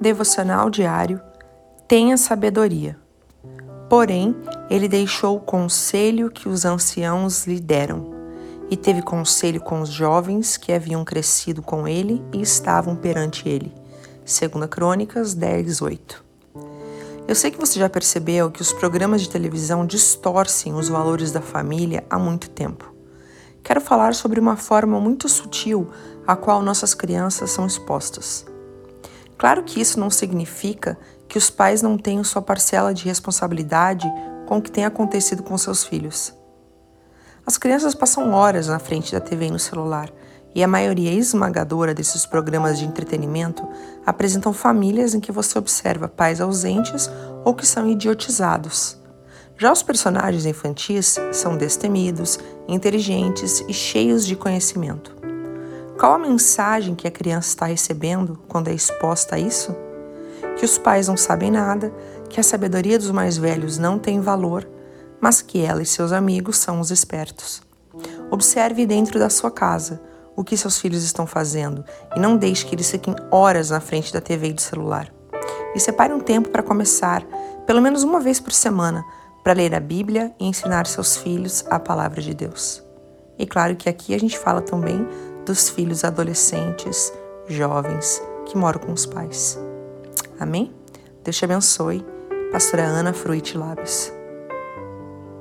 devocional diário, tenha sabedoria. Porém, ele deixou o conselho que os anciãos lhe deram, e teve conselho com os jovens que haviam crescido com ele e estavam perante ele. 2 Crônicas 10, 8. Eu sei que você já percebeu que os programas de televisão distorcem os valores da família há muito tempo. Quero falar sobre uma forma muito sutil a qual nossas crianças são expostas. Claro que isso não significa que os pais não tenham sua parcela de responsabilidade com o que tem acontecido com seus filhos. As crianças passam horas na frente da TV e no celular, e a maioria esmagadora desses programas de entretenimento apresentam famílias em que você observa pais ausentes ou que são idiotizados. Já os personagens infantis são destemidos, inteligentes e cheios de conhecimento. Qual a mensagem que a criança está recebendo quando é exposta a isso? Que os pais não sabem nada, que a sabedoria dos mais velhos não tem valor, mas que ela e seus amigos são os espertos. Observe dentro da sua casa o que seus filhos estão fazendo e não deixe que eles fiquem horas na frente da TV e do celular. E separe um tempo para começar, pelo menos uma vez por semana, para ler a Bíblia e ensinar seus filhos a palavra de Deus. E claro que aqui a gente fala também dos filhos adolescentes, jovens que moram com os pais. Amém? Deus te abençoe. Pastora Ana Fruit Lábios.